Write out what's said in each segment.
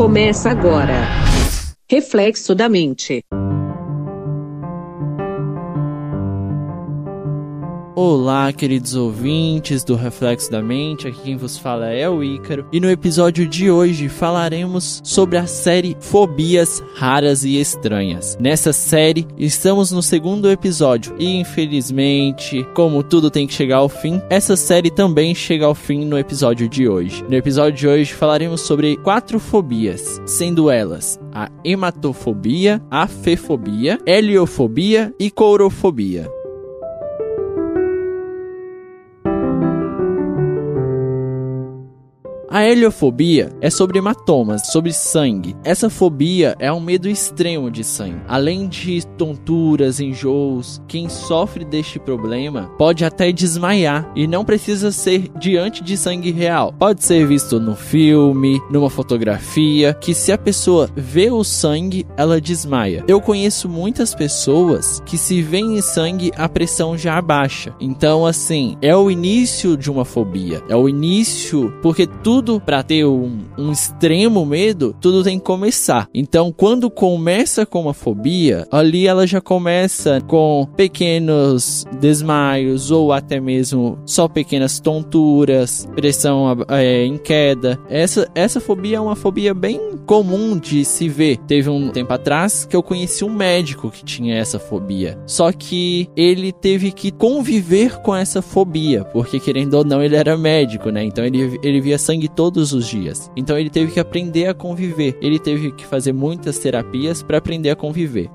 Começa agora. Reflexo da mente. Olá, queridos ouvintes do Reflexo da Mente, aqui quem vos fala é o Ícaro, e no episódio de hoje falaremos sobre a série Fobias Raras e Estranhas. Nessa série, estamos no segundo episódio, e infelizmente, como tudo tem que chegar ao fim, essa série também chega ao fim no episódio de hoje. No episódio de hoje falaremos sobre quatro fobias, sendo elas a hematofobia, a fefobia, heliofobia e courofobia. A heliofobia é sobre hematomas, sobre sangue. Essa fobia é um medo extremo de sangue. Além de tonturas, enjoos, quem sofre deste problema pode até desmaiar e não precisa ser diante de sangue real. Pode ser visto no filme, numa fotografia, que se a pessoa vê o sangue, ela desmaia. Eu conheço muitas pessoas que se veem sangue, a pressão já abaixa. Então, assim, é o início de uma fobia. É o início, porque tudo tudo para ter um, um, extremo medo, tudo tem que começar. Então, quando começa com uma fobia, ali ela já começa com pequenos desmaios ou até mesmo só pequenas tonturas, pressão é, em queda. Essa, essa fobia é uma fobia bem comum de se ver. Teve um tempo atrás que eu conheci um médico que tinha essa fobia. Só que ele teve que conviver com essa fobia, porque querendo ou não, ele era médico, né? Então ele, ele via sangue todos os dias. Então ele teve que aprender a conviver. Ele teve que fazer muitas terapias para aprender a conviver.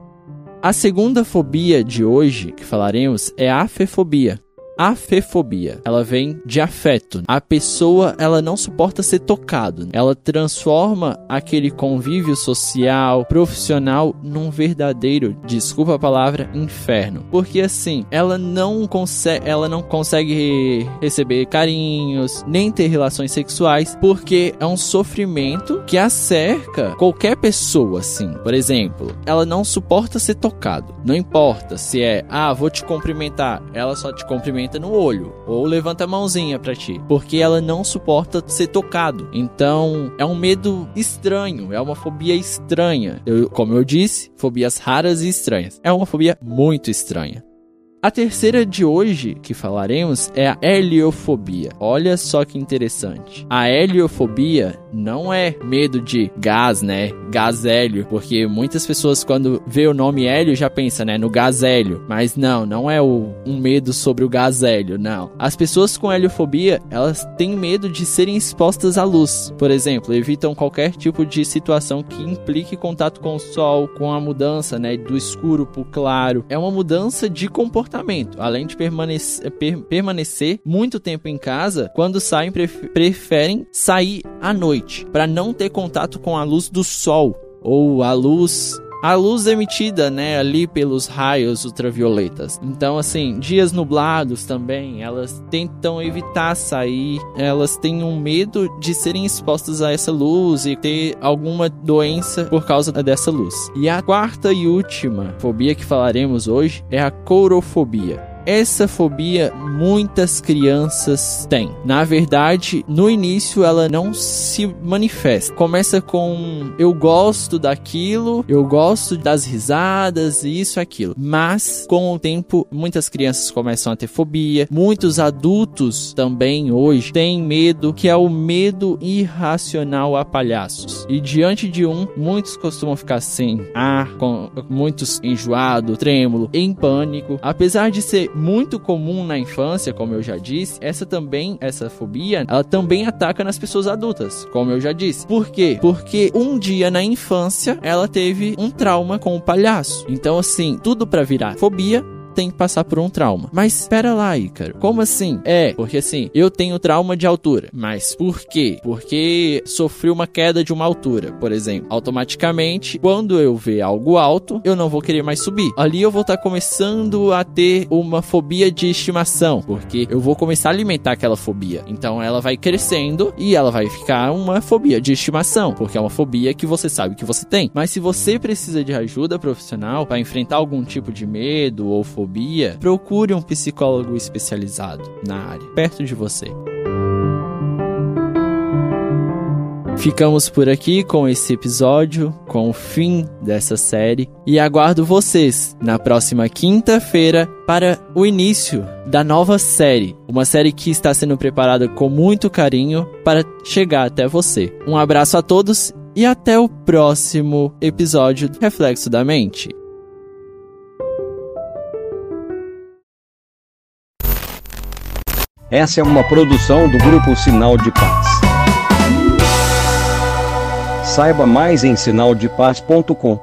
A segunda fobia de hoje que falaremos é a afefobia. Afefobia. Ela vem de afeto. A pessoa, ela não suporta ser tocado. Ela transforma aquele convívio social, profissional num verdadeiro, desculpa a palavra, inferno. Porque assim, ela não consegue, ela não consegue receber carinhos, nem ter relações sexuais, porque é um sofrimento que a cerca qualquer pessoa assim. Por exemplo, ela não suporta ser tocado. Não importa se é, ah, vou te cumprimentar, ela só te cumprimenta no olho ou levanta a mãozinha para ti, porque ela não suporta ser tocado. Então, é um medo estranho, é uma fobia estranha. Eu, como eu disse, fobias raras e estranhas. É uma fobia muito estranha. A terceira de hoje que falaremos é a heliofobia. Olha só que interessante. A heliofobia não é medo de gás, né? Gás hélio, porque muitas pessoas quando vê o nome hélio já pensa, né, no gás hélio. Mas não, não é o, um medo sobre o gás hélio, não. As pessoas com heliofobia, elas têm medo de serem expostas à luz. Por exemplo, evitam qualquer tipo de situação que implique contato com o sol, com a mudança, né, do escuro para o claro. É uma mudança de comportamento comportamento. Além de permanecer, per, permanecer muito tempo em casa, quando saem, preferem sair à noite, para não ter contato com a luz do sol ou a luz a luz emitida, né, ali pelos raios ultravioletas. Então, assim, dias nublados também, elas tentam evitar sair, elas têm um medo de serem expostas a essa luz e ter alguma doença por causa dessa luz. E a quarta e última fobia que falaremos hoje é a courofobia. Essa fobia muitas crianças têm. Na verdade, no início ela não se manifesta. Começa com eu gosto daquilo, eu gosto das risadas, isso aquilo. Mas com o tempo, muitas crianças começam a ter fobia. Muitos adultos também hoje têm medo, que é o medo irracional a palhaços. E diante de um, muitos costumam ficar sem ar, com muitos enjoado, trêmulo, em pânico. Apesar de ser muito comum na infância, como eu já disse, essa também, essa fobia, ela também ataca nas pessoas adultas, como eu já disse. Por quê? Porque um dia na infância ela teve um trauma com o palhaço. Então, assim, tudo para virar fobia tem que passar por um trauma. Mas espera lá, Ícaro. Como assim? É, porque assim, eu tenho trauma de altura. Mas por quê? Porque sofri uma queda de uma altura, por exemplo. Automaticamente, quando eu ver algo alto, eu não vou querer mais subir. Ali eu vou estar tá começando a ter uma fobia de estimação, porque eu vou começar a alimentar aquela fobia. Então ela vai crescendo e ela vai ficar uma fobia de estimação, porque é uma fobia que você sabe que você tem. Mas se você precisa de ajuda profissional para enfrentar algum tipo de medo ou fobia, fobia, procure um psicólogo especializado na área, perto de você. Ficamos por aqui com esse episódio, com o fim dessa série e aguardo vocês na próxima quinta-feira para o início da nova série, uma série que está sendo preparada com muito carinho para chegar até você. Um abraço a todos e até o próximo episódio do Reflexo da Mente. Essa é uma produção do grupo Sinal de Paz. Saiba mais em sinaldepaz.com.